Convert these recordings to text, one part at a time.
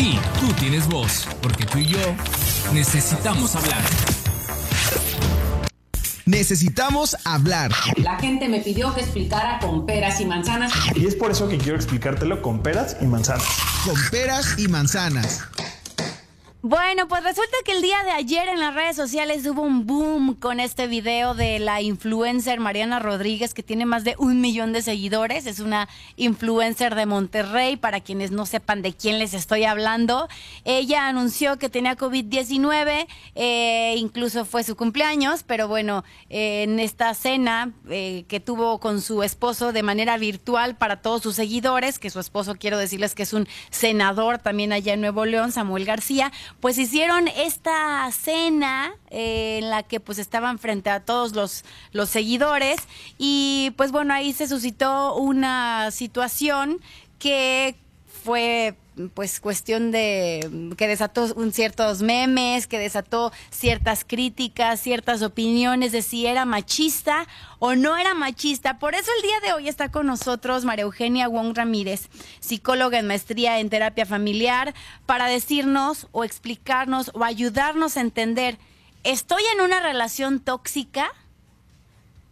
Aquí tú tienes voz, porque tú y yo necesitamos hablar. Necesitamos hablar. La gente me pidió que explicara con peras y manzanas. Y es por eso que quiero explicártelo con peras y manzanas. Con peras y manzanas. Bueno, pues resulta que el día de ayer en las redes sociales hubo un boom con este video de la influencer Mariana Rodríguez que tiene más de un millón de seguidores. Es una influencer de Monterrey, para quienes no sepan de quién les estoy hablando. Ella anunció que tenía COVID-19, eh, incluso fue su cumpleaños, pero bueno, eh, en esta cena eh, que tuvo con su esposo de manera virtual para todos sus seguidores, que su esposo quiero decirles que es un senador también allá en Nuevo León, Samuel García, pues hicieron esta cena eh, en la que pues estaban frente a todos los, los seguidores. Y pues bueno, ahí se suscitó una situación que fue pues cuestión de que desató un ciertos memes, que desató ciertas críticas, ciertas opiniones de si era machista o no era machista. Por eso el día de hoy está con nosotros María Eugenia Wong Ramírez, psicóloga en maestría en terapia familiar, para decirnos o explicarnos o ayudarnos a entender, ¿estoy en una relación tóxica?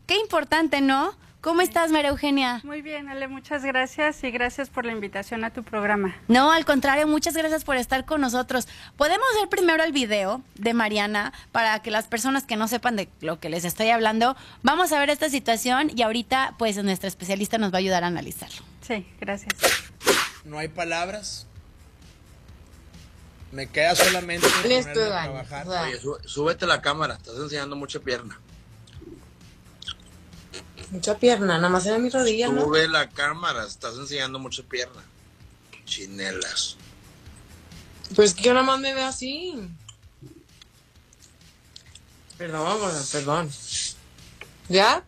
Qué importante, ¿no? ¿Cómo estás, María Eugenia? Muy bien, Ale, muchas gracias y gracias por la invitación a tu programa. No, al contrario, muchas gracias por estar con nosotros. Podemos ver primero el video de Mariana para que las personas que no sepan de lo que les estoy hablando, vamos a ver esta situación y ahorita pues nuestra especialista nos va a ayudar a analizarlo. Sí, gracias. No hay palabras. Me queda solamente Listo, ponerme a trabajar. Oye, sú- súbete la cámara, estás enseñando mucha pierna. Mucha pierna, nada más era mi rodilla, ¿no? Sube la cámara, estás enseñando mucha pierna. Chinelas. Pues que yo nada más me veo así. Perdón, perdón. ¿Ya?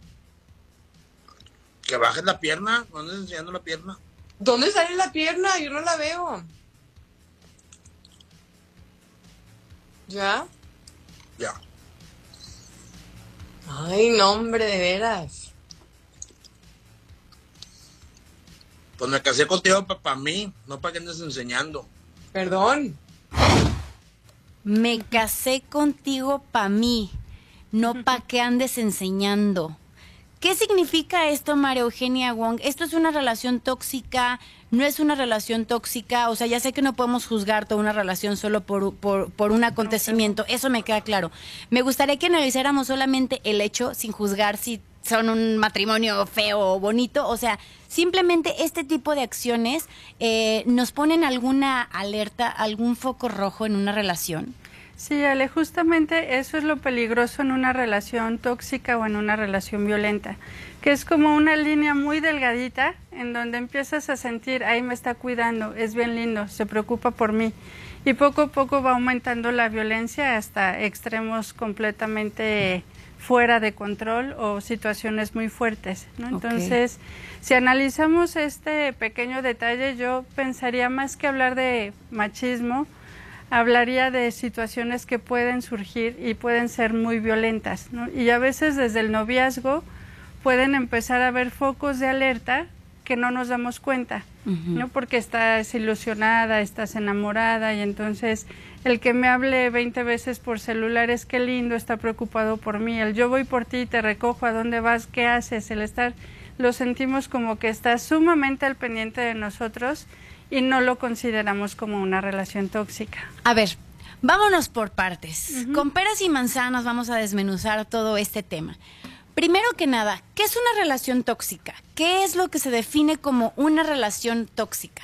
Que bajes la pierna, no andes enseñando la pierna. ¿Dónde sale la pierna? Yo no la veo. ¿Ya? Ya. Ay, no, hombre, de veras. Pues me casé contigo para mí, no para que andes enseñando. Perdón. Me casé contigo pa' mí, no pa' que andes enseñando. ¿Qué significa esto, María Eugenia Wong? ¿Esto es una relación tóxica? ¿No es una relación tóxica? O sea, ya sé que no podemos juzgar toda una relación solo por, por, por un acontecimiento, eso me queda claro. Me gustaría que analizáramos solamente el hecho sin juzgar si son un matrimonio feo o bonito. O sea, simplemente este tipo de acciones eh, nos ponen alguna alerta, algún foco rojo en una relación. Sí, Ale, justamente eso es lo peligroso en una relación tóxica o en una relación violenta, que es como una línea muy delgadita en donde empiezas a sentir, ahí me está cuidando, es bien lindo, se preocupa por mí. Y poco a poco va aumentando la violencia hasta extremos completamente fuera de control o situaciones muy fuertes. ¿no? Entonces, si analizamos este pequeño detalle, yo pensaría más que hablar de machismo, hablaría de situaciones que pueden surgir y pueden ser muy violentas. ¿no? Y a veces desde el noviazgo pueden empezar a haber focos de alerta que no nos damos cuenta, ¿no? porque estás ilusionada, estás enamorada y entonces el que me hable 20 veces por celular es que lindo, está preocupado por mí, el yo voy por ti, te recojo, ¿a dónde vas? ¿Qué haces? El estar, lo sentimos como que está sumamente al pendiente de nosotros y no lo consideramos como una relación tóxica. A ver, vámonos por partes. Con peras y manzanas vamos a desmenuzar todo este tema. Primero que nada, ¿qué es una relación tóxica? ¿Qué es lo que se define como una relación tóxica?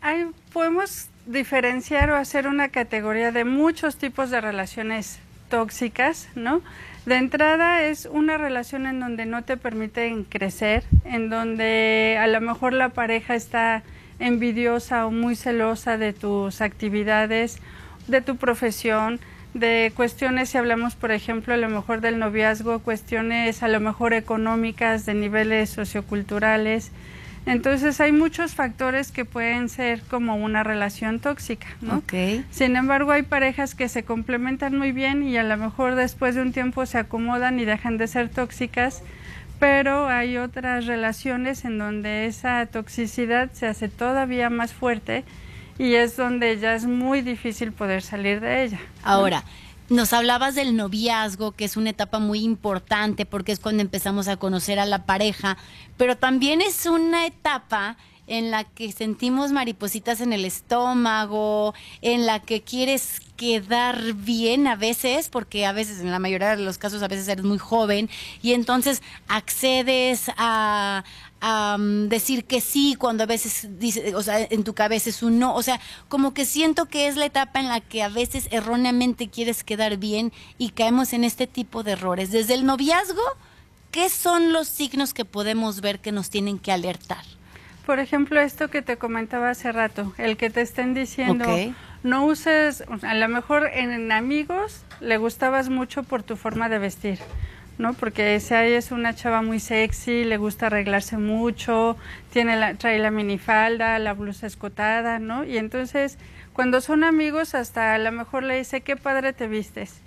Hay, podemos diferenciar o hacer una categoría de muchos tipos de relaciones tóxicas, ¿no? De entrada es una relación en donde no te permiten crecer, en donde a lo mejor la pareja está envidiosa o muy celosa de tus actividades, de tu profesión, de cuestiones, si hablamos, por ejemplo, a lo mejor del noviazgo, cuestiones a lo mejor económicas, de niveles socioculturales. Entonces hay muchos factores que pueden ser como una relación tóxica, ¿no? Ok. Sin embargo, hay parejas que se complementan muy bien y a lo mejor después de un tiempo se acomodan y dejan de ser tóxicas, pero hay otras relaciones en donde esa toxicidad se hace todavía más fuerte y es donde ya es muy difícil poder salir de ella. Ahora, nos hablabas del noviazgo, que es una etapa muy importante porque es cuando empezamos a conocer a la pareja, pero también es una etapa en la que sentimos maripositas en el estómago, en la que quieres quedar bien a veces, porque a veces, en la mayoría de los casos, a veces eres muy joven y entonces accedes a, um, decir que sí cuando a veces dice, o sea, en tu cabeza es un no, o sea, como que siento que es la etapa en la que a veces erróneamente quieres quedar bien y caemos en este tipo de errores. Desde el noviazgo, ¿qué son los signos que podemos ver que nos tienen que alertar? Por ejemplo, esto que te comentaba hace rato, el que te estén diciendo, no uses, a lo mejor en, amigos le gustabas mucho por tu forma de vestir, ¿no? Porque ahí es una chava muy sexy, le gusta arreglarse mucho, tiene la, trae la minifalda, la blusa escotada, ¿no? Y entonces, cuando son amigos, hasta a lo mejor le dice, qué padre te vistes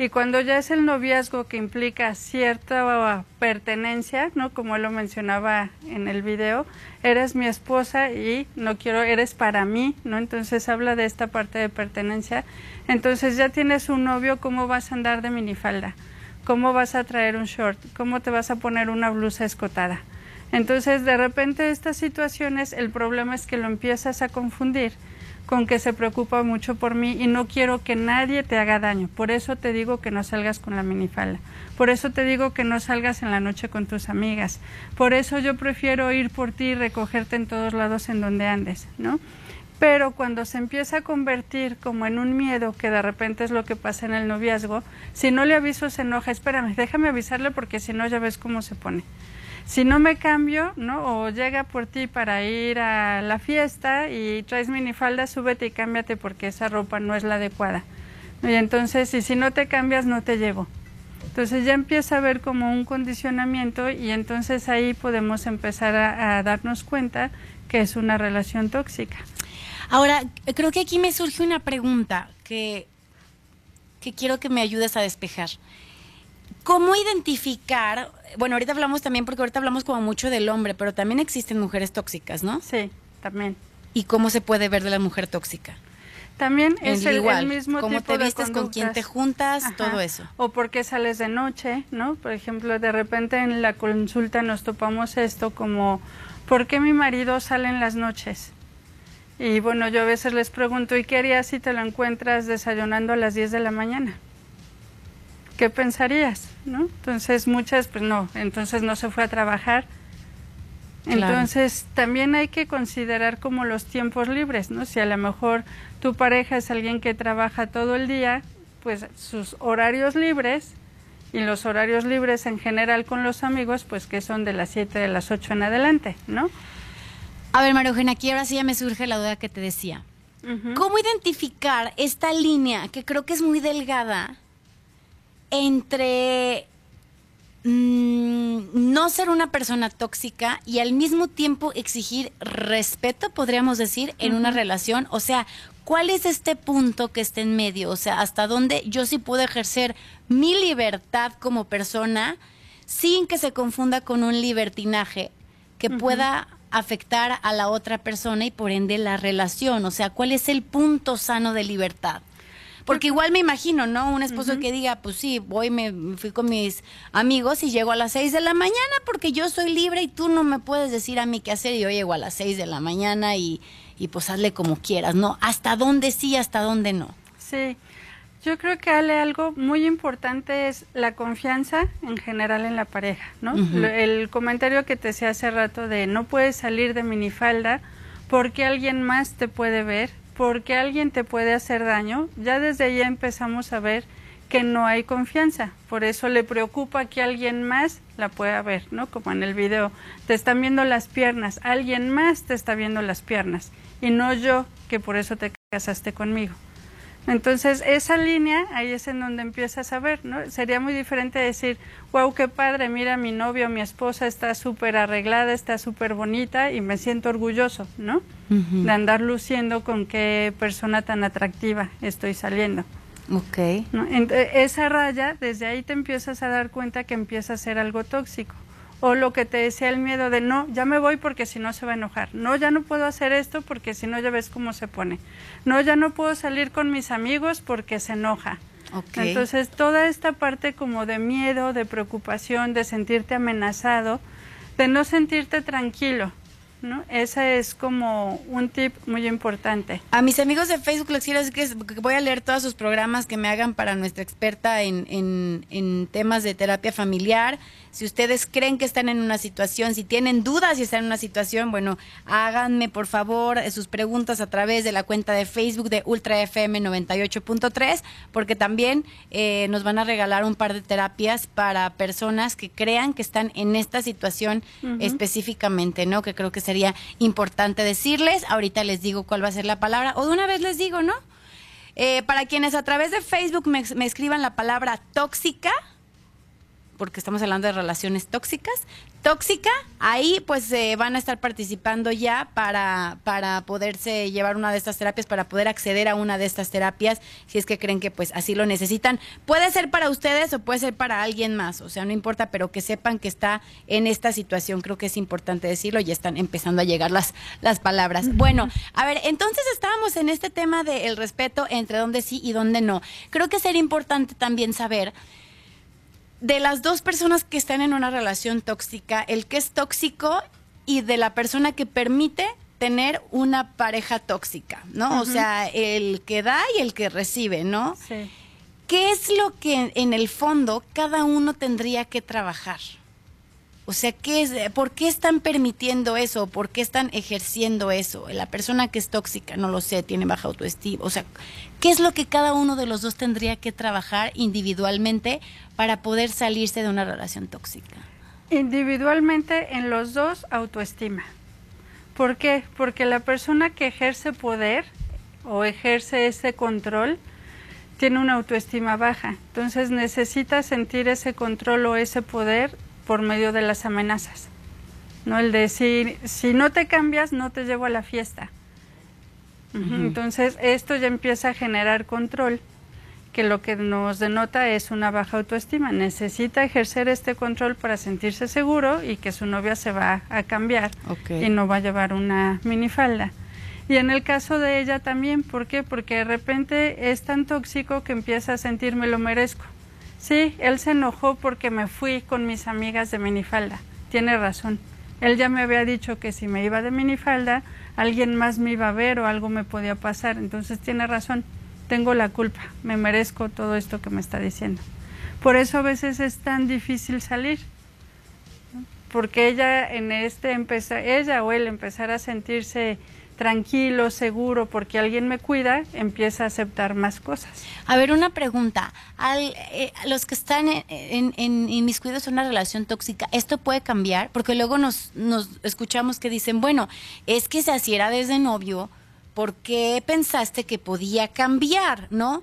y cuando ya es el noviazgo que implica cierta pertenencia, ¿no? Como él lo mencionaba en el video, eres mi esposa y no quiero, eres para mí, ¿no? Entonces habla de esta parte de pertenencia. Entonces ya tienes un novio, ¿cómo vas a andar de minifalda? ¿Cómo vas a traer un short? ¿Cómo te vas a poner una blusa escotada? Entonces, de repente estas situaciones, el problema es que lo empiezas a confundir con que se preocupa mucho por mí y no quiero que nadie te haga daño. Por eso te digo que no salgas con la minifalda. Por eso te digo que no salgas en la noche con tus amigas. Por eso yo prefiero ir por ti y recogerte en todos lados en donde andes, ¿no? Pero cuando se empieza a convertir como en un miedo, que de repente es lo que pasa en el noviazgo, si no le aviso se enoja, espérame, déjame avisarle porque si no ya ves cómo se pone si no me cambio, ¿no? O llega por ti para ir a la fiesta y traes minifalda, súbete y cámbiate porque esa ropa no es la adecuada. Y entonces, y si no te cambias, no te llevo. Entonces ya empieza a ver como un condicionamiento y entonces ahí podemos empezar a, a darnos cuenta que es una relación tóxica. Ahora, creo que aquí me surge una pregunta que, que quiero que me ayudes a despejar. ¿Cómo identificar? Bueno, ahorita hablamos también, porque ahorita hablamos como mucho del hombre, pero también existen mujeres tóxicas, ¿no? Sí, también. ¿Y cómo se puede ver de la mujer tóxica? También es el, igual, mismo cómo te vistes, con quién te juntas, todo eso. O por qué sales de noche, ¿no? Por ejemplo, de repente en la consulta nos topamos esto como, ¿por qué mi marido sale en las noches? Y bueno, yo a veces les pregunto, ¿y qué harías si te lo encuentras desayunando a las 10 de la mañana? ¿qué pensarías? ¿No? Entonces muchas, pues no, entonces no se fue a trabajar. Entonces también hay que considerar como los tiempos libres, ¿no? Si a lo mejor tu pareja es alguien que trabaja todo el día, pues sus horarios libres y los horarios libres en general con los amigos, pues que son de las 7 de las 8 en adelante, ¿no? A ver, María Eugenia, aquí ahora sí ya me surge la duda que te decía. ¿Cómo identificar esta línea que creo que es muy delgada entre mm, no ser una persona tóxica y al mismo tiempo exigir respeto, podríamos decir, en una relación. O sea, ¿cuál es este punto que está en medio? O sea, hasta dónde yo sí puedo ejercer mi libertad como persona sin que se confunda con un libertinaje que pueda afectar a la otra persona y por ende la relación. O sea, ¿cuál es el punto sano de libertad? Porque igual me imagino, ¿no? Un esposo que diga, pues sí, voy, me fui con mis amigos y llego a las 6 de la mañana porque yo soy libre y tú no me puedes decir a mí qué hacer. Y yo llego a las 6 de la mañana y, y pues hazle como quieras, ¿no? Hasta dónde sí, hasta dónde no. Sí. Yo creo que Ale, algo muy importante es la confianza en general en la pareja, ¿no? El comentario que te decía hace rato de no puedes salir de minifalda porque alguien más te puede ver porque alguien te puede hacer daño, ya desde ahí empezamos a ver que no hay confianza. Por eso le preocupa que alguien más la pueda ver, ¿no? Como en el video, te están viendo las piernas, alguien más te está viendo las piernas y no yo, que por eso te casaste conmigo. Entonces, esa línea, ahí es en donde empiezas a ver, ¿no? Sería muy diferente decir, wow, qué padre, mira, mi novio, mi esposa está súper arreglada, está súper bonita y me siento orgulloso, ¿no? De andar luciendo con qué persona tan atractiva estoy saliendo. Ok. esa raya, desde ahí te empiezas a dar cuenta que empieza a ser algo tóxico. O lo que te decía el miedo de no, ya me voy porque si no se va a enojar. No, ya no puedo hacer esto porque si no ya ves cómo se pone. No, ya no puedo salir con mis amigos porque se enoja. Entonces, toda esta parte como de miedo, de preocupación, de sentirte amenazado, de no sentirte tranquilo, ¿no? Ese es como un tip muy importante. A mis amigos de Facebook les quiero decir que, voy a leer todos sus programas que me hagan para nuestra experta en, en- en temas de terapia familiar. Si ustedes creen que están en una situación, si tienen dudas si están en una situación, bueno, háganme por favor sus preguntas a través de la cuenta de Facebook de Ultra FM 98.3, porque también eh, nos van a regalar un par de terapias para personas que crean que están en esta situación específicamente, ¿no? Que creo que sería importante decirles. Ahorita les digo cuál va a ser la palabra, o de una vez les digo, ¿no? Eh, para quienes a través de Facebook me, me escriban la palabra tóxica, porque estamos hablando de relaciones tóxicas, tóxica, ahí pues eh, van a estar participando ya para, para poderse llevar una de estas terapias, para poder acceder a una de estas terapias, si es que creen que pues así lo necesitan. Puede ser para ustedes o puede ser para alguien más, o sea, no importa, pero que sepan que está en esta situación, creo que es importante decirlo, ya están empezando a llegar las, las palabras. Bueno, a ver, entonces estábamos en este tema del respeto entre dónde sí y dónde no. Creo que sería importante también saber de las dos personas que están en una relación tóxica, el que es tóxico y de la persona que permite tener una pareja tóxica, ¿no? O sea, el que da y el que recibe, ¿no? Sí. ¿Qué es lo que en el fondo cada uno tendría que trabajar? O sea, ¿qué es, ¿por qué están permitiendo eso? ¿Por qué están ejerciendo eso? La persona que es tóxica, no lo sé, tiene baja autoestima. O sea, ¿qué es lo que cada uno de los dos tendría que trabajar individualmente para poder salirse de una relación tóxica? Individualmente en los dos autoestima. ¿Por qué? Porque la persona que ejerce poder o ejerce ese control tiene una autoestima baja. Entonces necesita sentir ese control o ese poder por medio de las amenazas. ¿No? El decir, si no te cambias, no te llevo a la fiesta. Entonces esto ya empieza a generar control, que lo que nos denota es una baja autoestima. Necesita ejercer este control para sentirse seguro y que su novia se va a cambiar y no va a llevar una minifalda. Y en el caso de ella también, ¿por qué? Porque de repente es tan tóxico que empieza a sentir me lo merezco. Sí, él se enojó porque me fui con mis amigas de minifalda. Tiene razón. Él ya me había dicho que si me iba de minifalda, alguien más me iba a ver o algo me podía pasar. Entonces tiene razón. Tengo la culpa. Me merezco todo esto que me está diciendo. Por eso a veces es tan difícil salir. Porque ella en este empezar, ella o él empezar a sentirse tranquilo, seguro, porque alguien me cuida, empieza a aceptar más cosas. A ver, una pregunta. Al, eh, los que están en, en, en inmiscuidos en una relación tóxica, ¿esto puede cambiar? Porque luego nos, nos escuchamos que dicen, bueno, es que si así era desde novio, ¿por qué pensaste que podía cambiar? ¿No?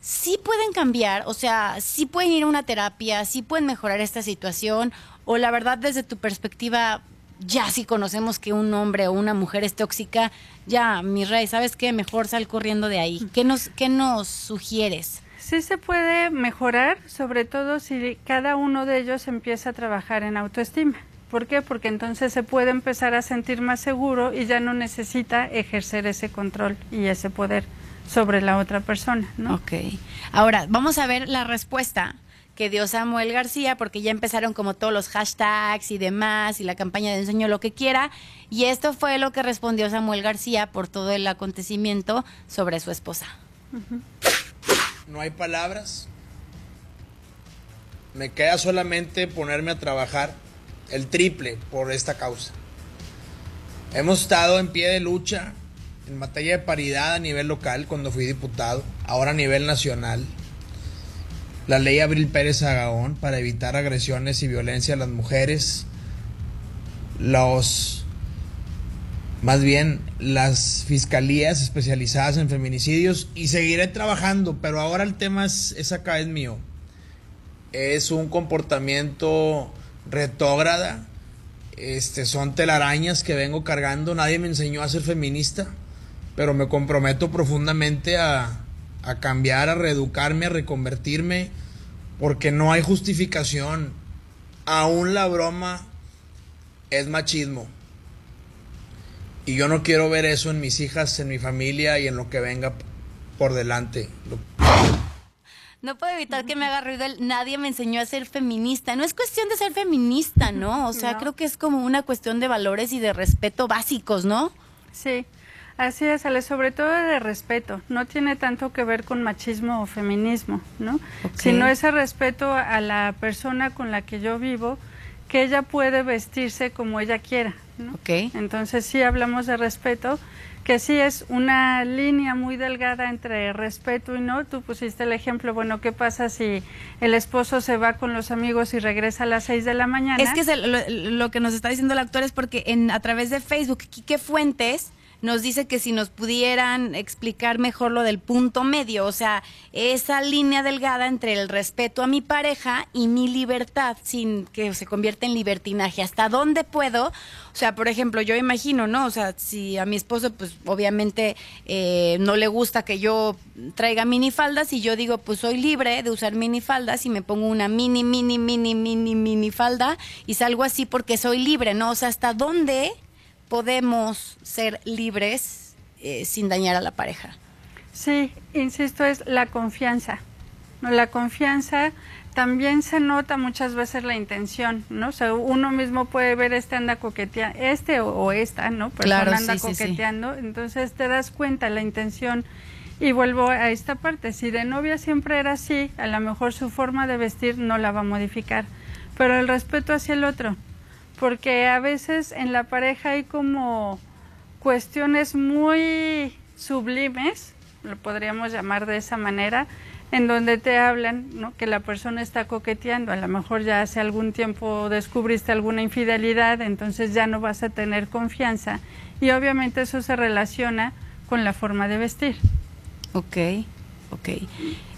Sí pueden cambiar, o sea, sí pueden ir a una terapia, sí pueden mejorar esta situación, o la verdad desde tu perspectiva, ya si conocemos que un hombre o una mujer es tóxica, ya, mi rey, ¿sabes qué? Mejor sal corriendo de ahí. ¿Qué nos, qué nos sugieres? Sí se puede mejorar, sobre todo si cada uno de ellos empieza a trabajar en autoestima. ¿Por qué? Porque entonces se puede empezar a sentir más seguro y ya no necesita ejercer ese control y ese poder sobre la otra persona, ¿no? Ok. Ahora, vamos a ver la respuesta que dio Samuel García, porque ya empezaron como todos los hashtags y demás, y la campaña de enseño lo que quiera, y esto fue lo que respondió Samuel García por todo el acontecimiento sobre su esposa. No hay palabras. Me queda solamente ponerme a trabajar el triple por esta causa. Hemos estado en pie de lucha en materia de paridad a nivel local cuando fui diputado, ahora a nivel nacional. La ley Abril Pérez Agaón para evitar agresiones y violencia a las mujeres. Los más bien las fiscalías especializadas en feminicidios y seguiré trabajando, pero ahora el tema es, acá, es mío. Es un comportamiento retógrada, este, son telarañas que vengo cargando, nadie me enseñó a ser feminista, pero me comprometo profundamente a, a cambiar, a reeducarme, a reconvertirme, porque no hay justificación aún la broma es machismo. Y yo no quiero ver eso en mis hijas, en mi familia y en lo que venga por delante. No puedo evitar que me haga ruido el nadie me enseñó a ser feminista. No es cuestión de ser feminista, ¿no? O sea, No. creo que es como una cuestión de valores y de respeto básicos, ¿no? Sí, así es, Ale, sobre todo de respeto. No tiene tanto que ver con machismo o feminismo, ¿no? Ok. Sino ese respeto a la persona con la que yo vivo, que ella puede vestirse como ella quiera, ¿no? Ok. Entonces sí hablamos de respeto, que sí es una línea muy delgada entre respeto y no. Tú pusiste el ejemplo, bueno, ¿qué pasa si el esposo se va con los amigos y regresa a las seis de la mañana? Es que es el- lo, lo que nos está diciendo el actor es porque en, a través de Facebook, Quique Fuentes nos dice que si nos pudieran explicar mejor lo del punto medio, o sea, esa línea delgada entre el respeto a mi pareja y mi libertad, sin que se convierta en libertinaje. ¿Hasta dónde puedo? O sea, por ejemplo, yo imagino, ¿no? O sea, si a mi esposo, pues obviamente eh, no le gusta que yo traiga minifaldas y yo digo, pues soy libre de usar minifaldas y me pongo una mini, mini, mini, mini, mini falda y salgo así porque soy libre, ¿no? O sea, ¿hasta dónde podemos ser libres eh, sin dañar a la pareja? Sí, insisto, es la confianza. ¿no? La confianza también se nota muchas veces la intención, ¿no? O sea, uno mismo puede ver este anda coqueteando, este o, o esta, ¿no? Persona Claro, anda sí, sí, sí. coqueteando, entonces te das cuenta la intención. Y vuelvo a esta parte, si de novia siempre era así, a lo mejor su forma de vestir no la va a modificar, pero el respeto hacia el otro, porque a veces en la pareja hay como cuestiones muy sublimes, lo podríamos llamar de esa manera, en donde te hablan que la persona está coqueteando, a lo mejor ya hace algún tiempo descubriste alguna infidelidad, entonces ya no vas a tener confianza y obviamente eso se relaciona con la forma de vestir. Ok, ok.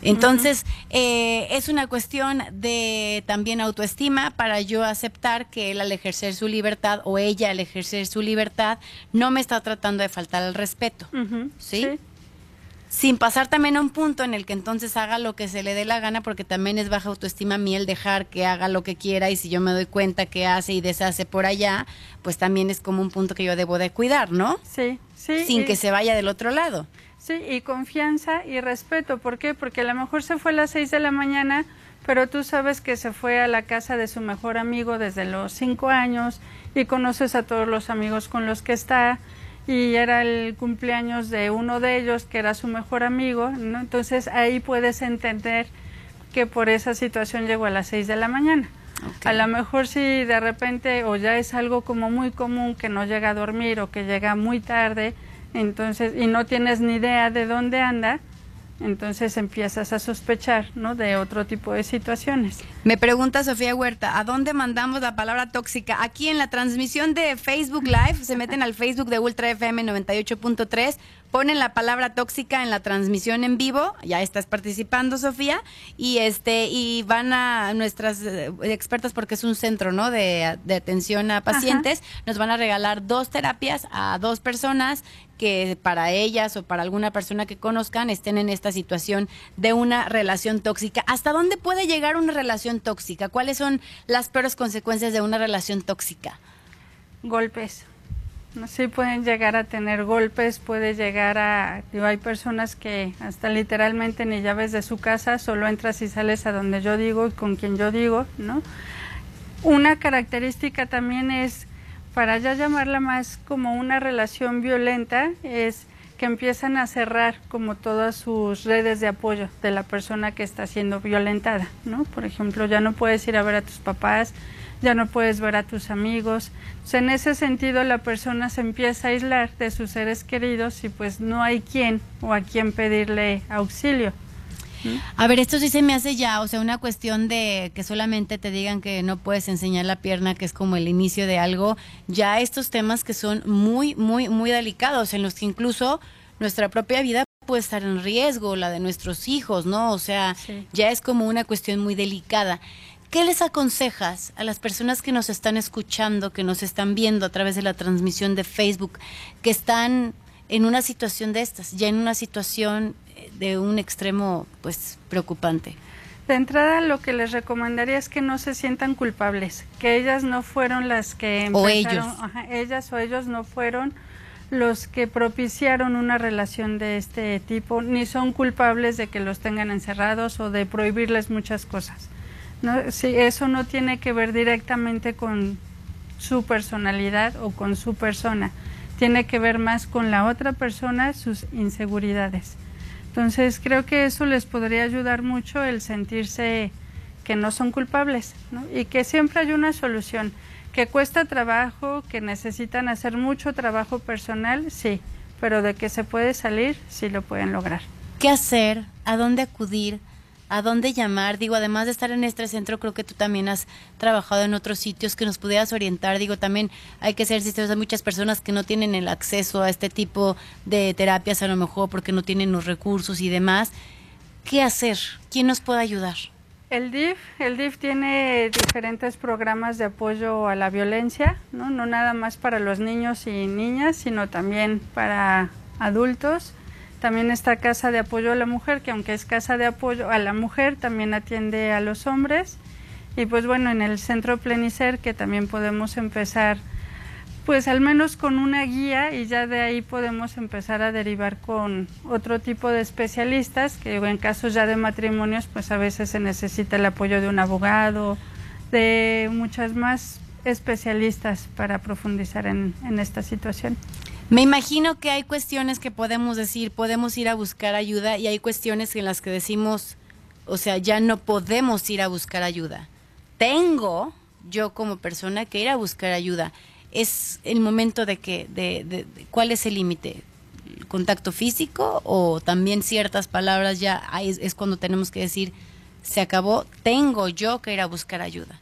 Entonces, eh, es una cuestión de también autoestima para yo aceptar que él al ejercer su libertad o ella al ejercer su libertad no me está tratando de faltar el respeto. ¿Sí? Sin pasar también a un punto en el que entonces haga lo que se le dé la gana, porque también es baja autoestima a mí el dejar que haga lo que quiera y si yo me doy cuenta que hace y deshace por allá, pues también es como un punto que yo debo de cuidar, ¿no? Sí, sí. Sin y- que se vaya del otro lado. Sí, y confianza y respeto. ¿Por qué? Porque a lo mejor se fue a las seis de la mañana, pero tú sabes que se fue a la casa de su mejor amigo desde los cinco años y conoces a todos los amigos con los que está y era el cumpleaños de uno de ellos que era su mejor amigo, ¿no? Entonces ahí puedes entender que por esa situación llegó a las seis de la mañana. A lo mejor si de repente o ya es algo como muy común que no llega a dormir o que llega muy tarde, entonces y no tienes ni idea de dónde anda, entonces empiezas a sospechar, ¿no? De otro tipo de situaciones. Me pregunta Sofía Huerta, ¿a dónde mandamos la palabra tóxica? Aquí en la transmisión de Facebook Live, se meten al Facebook de Ultra FM 98.3, ponen la palabra tóxica en la transmisión en vivo, ya estás participando Sofía, y este y van a nuestras eh, expertas porque es un centro, ¿no? De, de atención a pacientes, nos van a regalar dos terapias a dos personas que para ellas o para alguna persona que conozcan estén en esta situación de una relación tóxica. ¿Hasta dónde puede llegar una relación tóxica? ¿Cuáles son las peores consecuencias de una relación tóxica? Golpes. Sí pueden llegar a tener golpes, puede llegar a hay personas que hasta literalmente ni llaves de su casa, solo entras y sales a donde yo digo y con quien yo digo, ¿no? Una característica también es para ya llamarla más como una relación violenta es que empiezan a cerrar como todas sus redes de apoyo de la persona que está siendo violentada, ¿no? Por ejemplo, ya no puedes ir a ver a tus papás, ya no puedes ver a tus amigos. Sea, en ese sentido la persona se empieza a aislar de sus seres queridos y pues no hay quien o a quien pedirle auxilio. A ver, esto sí se me hace ya, o sea, una cuestión de que solamente te digan que no puedes enseñar la pierna, que es como el inicio de algo, ya estos temas que son muy, muy, muy delicados, en los que incluso nuestra propia vida puede estar en riesgo, la de nuestros hijos, ¿no? O sea, Sí. ya es como una cuestión muy delicada. ¿Qué les aconsejas a las personas que nos están escuchando, que nos están viendo a través de la transmisión de Facebook, que están en una situación de estas, ya en una situación de un extremo, pues, preocupante? De entrada, lo que les recomendaría es que no se sientan culpables, que ellas no fueron las que O empezaron, ellos. ajá, ellas o ellos no fueron los que propiciaron una relación de este tipo, ni son culpables de que los tengan encerrados o de prohibirles muchas cosas. No, sí, eso no tiene que ver directamente con su personalidad o con su persona, tiene que ver más con la otra persona, sus inseguridades. Entonces creo que eso les podría ayudar mucho el sentirse que no son culpables ¿no? y que siempre hay una solución, que cuesta trabajo, que necesitan hacer mucho trabajo personal, sí, pero de que se puede salir, sí lo pueden lograr. ¿Qué hacer? ¿A dónde acudir? ¿A dónde llamar? Digo, además de estar en este centro, creo que tú también has trabajado en otros sitios que nos pudieras orientar. Digo, también hay que ser sinceros, hay muchas personas que no tienen el acceso a este tipo de terapias, a lo mejor porque no tienen los recursos y demás. ¿Qué hacer? ¿Quién nos puede ayudar? El DIF, el DIF tiene diferentes programas de apoyo a la violencia, ¿no? no nada más para los niños y niñas, sino también para adultos. También está Casa de Apoyo a la Mujer, que aunque es Casa de Apoyo a la Mujer, también atiende a los hombres. Y pues bueno, en el Centro Plenicer, que también podemos empezar, pues al menos con una guía y ya de ahí podemos empezar a derivar con otro tipo de especialistas, que en casos ya de matrimonios, pues a veces se necesita el apoyo de un abogado, de muchas más especialistas para profundizar en, en esta situación. Me imagino que hay cuestiones que podemos decir, podemos ir a buscar ayuda y hay cuestiones en las que decimos, o sea, ya no podemos ir a buscar ayuda. Tengo yo como persona que ir a buscar ayuda. Es el momento de que, de, de- ¿cuál es el límite? ¿El ¿Contacto físico o también ciertas palabras ya es cuando tenemos que decir, se acabó, tengo yo que ir a buscar ayuda?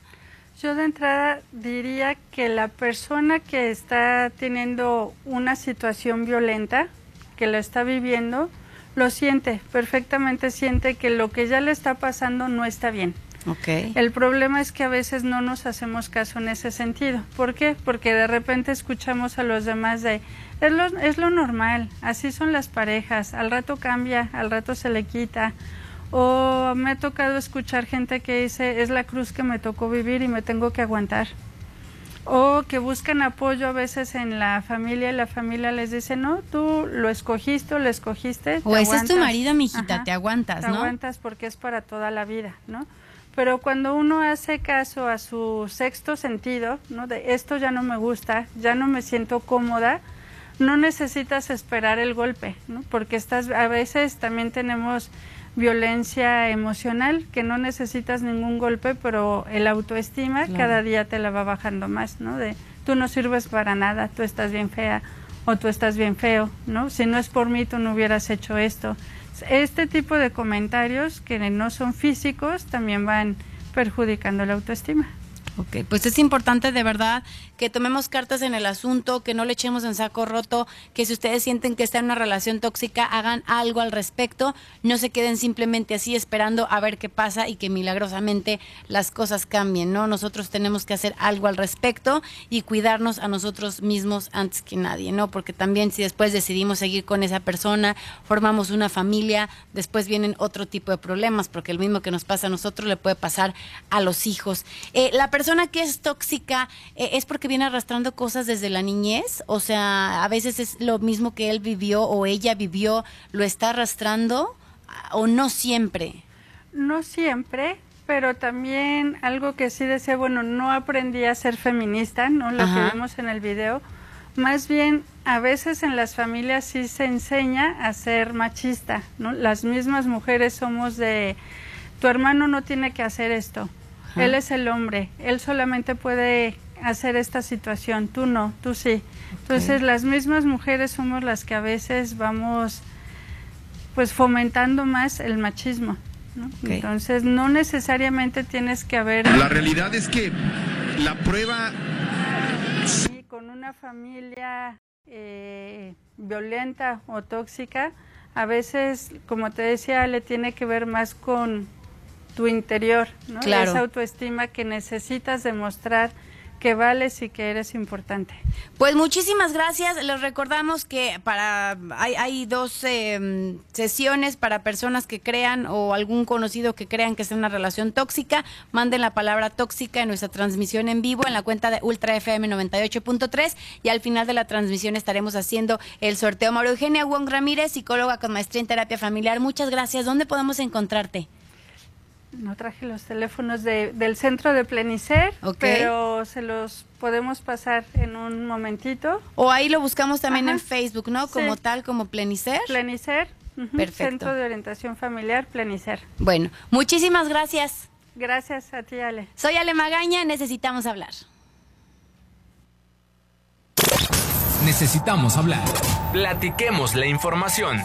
Yo de entrada diría que la persona que está teniendo una situación violenta, que lo está viviendo, lo siente, perfectamente siente que lo que ya le está pasando no está bien. Ok. El problema es que a veces no nos hacemos caso en ese sentido. ¿Por qué? Porque de repente escuchamos a los demás de, es lo, es lo normal, así son las parejas, al rato cambia, al rato se le quita. O me ha tocado escuchar gente que dice, es la cruz que me tocó vivir y me tengo que aguantar. O que buscan apoyo a veces en la familia y la familia les dice, no, tú lo escogiste o lo escogiste. O te ese es tu aguantas". marido, mijita, Ajá. te aguantas, Te ¿no? aguantas porque es para toda la vida, ¿no? Pero cuando uno hace caso a su sexto sentido, ¿no? De esto ya no me gusta, ya no me siento cómoda, no necesitas esperar el golpe, ¿no? Porque estás, a veces también tenemos violencia emocional, que no necesitas ningún golpe, pero el autoestima Claro. cada día te la va bajando más, ¿no? De tú no sirves para nada, tú estás bien fea o tú estás bien feo, ¿no? Si no es por mí, tú no hubieras hecho esto. Este tipo de comentarios que no son físicos también van perjudicando la autoestima. Ok, pues es importante de verdad que tomemos cartas en el asunto, que no le echemos en saco roto, que si ustedes sienten que está en una relación tóxica, hagan algo al respecto, no se queden simplemente así esperando a ver qué pasa y que milagrosamente las cosas cambien, ¿no? Nosotros tenemos que hacer algo al respecto y cuidarnos a nosotros mismos antes que nadie, ¿no? Porque también si después decidimos seguir con esa persona, formamos una familia, después vienen otro tipo de problemas, porque el mismo que nos pasa a nosotros le puede pasar a los hijos. Eh, la persona que es tóxica eh, es porque viene arrastrando cosas desde la niñez, o sea, a veces es lo mismo que él vivió o ella vivió, lo está arrastrando o no siempre. No siempre, pero también algo que sí decía, bueno, no aprendí a ser feminista, ¿no? Lo Ajá. que vimos en el video. Más bien, a veces en las familias sí se enseña a ser machista, ¿no? Las mismas mujeres somos de, tu hermano no tiene que hacer esto, Ajá. él es el hombre, él solamente puede hacer esta situación, tú no, tú sí. Entonces, las mismas mujeres somos las que a veces vamos pues fomentando más el machismo. ¿no? Entonces no necesariamente tienes que haber La realidad es que la prueba y con una familia eh, violenta o tóxica, a veces, como te decía, le tiene que ver más con tu interior, ¿no? Claro. Esa autoestima que necesitas demostrar que vales y que eres importante. Pues muchísimas gracias. Les recordamos que para hay, hay dos eh, sesiones para personas que crean o algún conocido que crean que es una relación tóxica. Manden la palabra tóxica en nuestra transmisión en vivo en la cuenta de Ultra FM 98.3 y al final de la transmisión estaremos haciendo el sorteo. María Eugenia Wong Ramírez, psicóloga con maestría en terapia familiar. Muchas gracias. ¿Dónde podemos encontrarte? No traje los teléfonos de- del centro de Plenicer, pero se los podemos pasar en un momentito. O ahí lo buscamos también Ajá. en Facebook, ¿no? Como Sí. tal, como Plenicer. Plenicer, Perfecto. Centro de Orientación Familiar Plenicer. Bueno, muchísimas gracias. Gracias a ti, Ale. Soy Ale Magaña, necesitamos hablar. Necesitamos hablar. Platiquemos la información.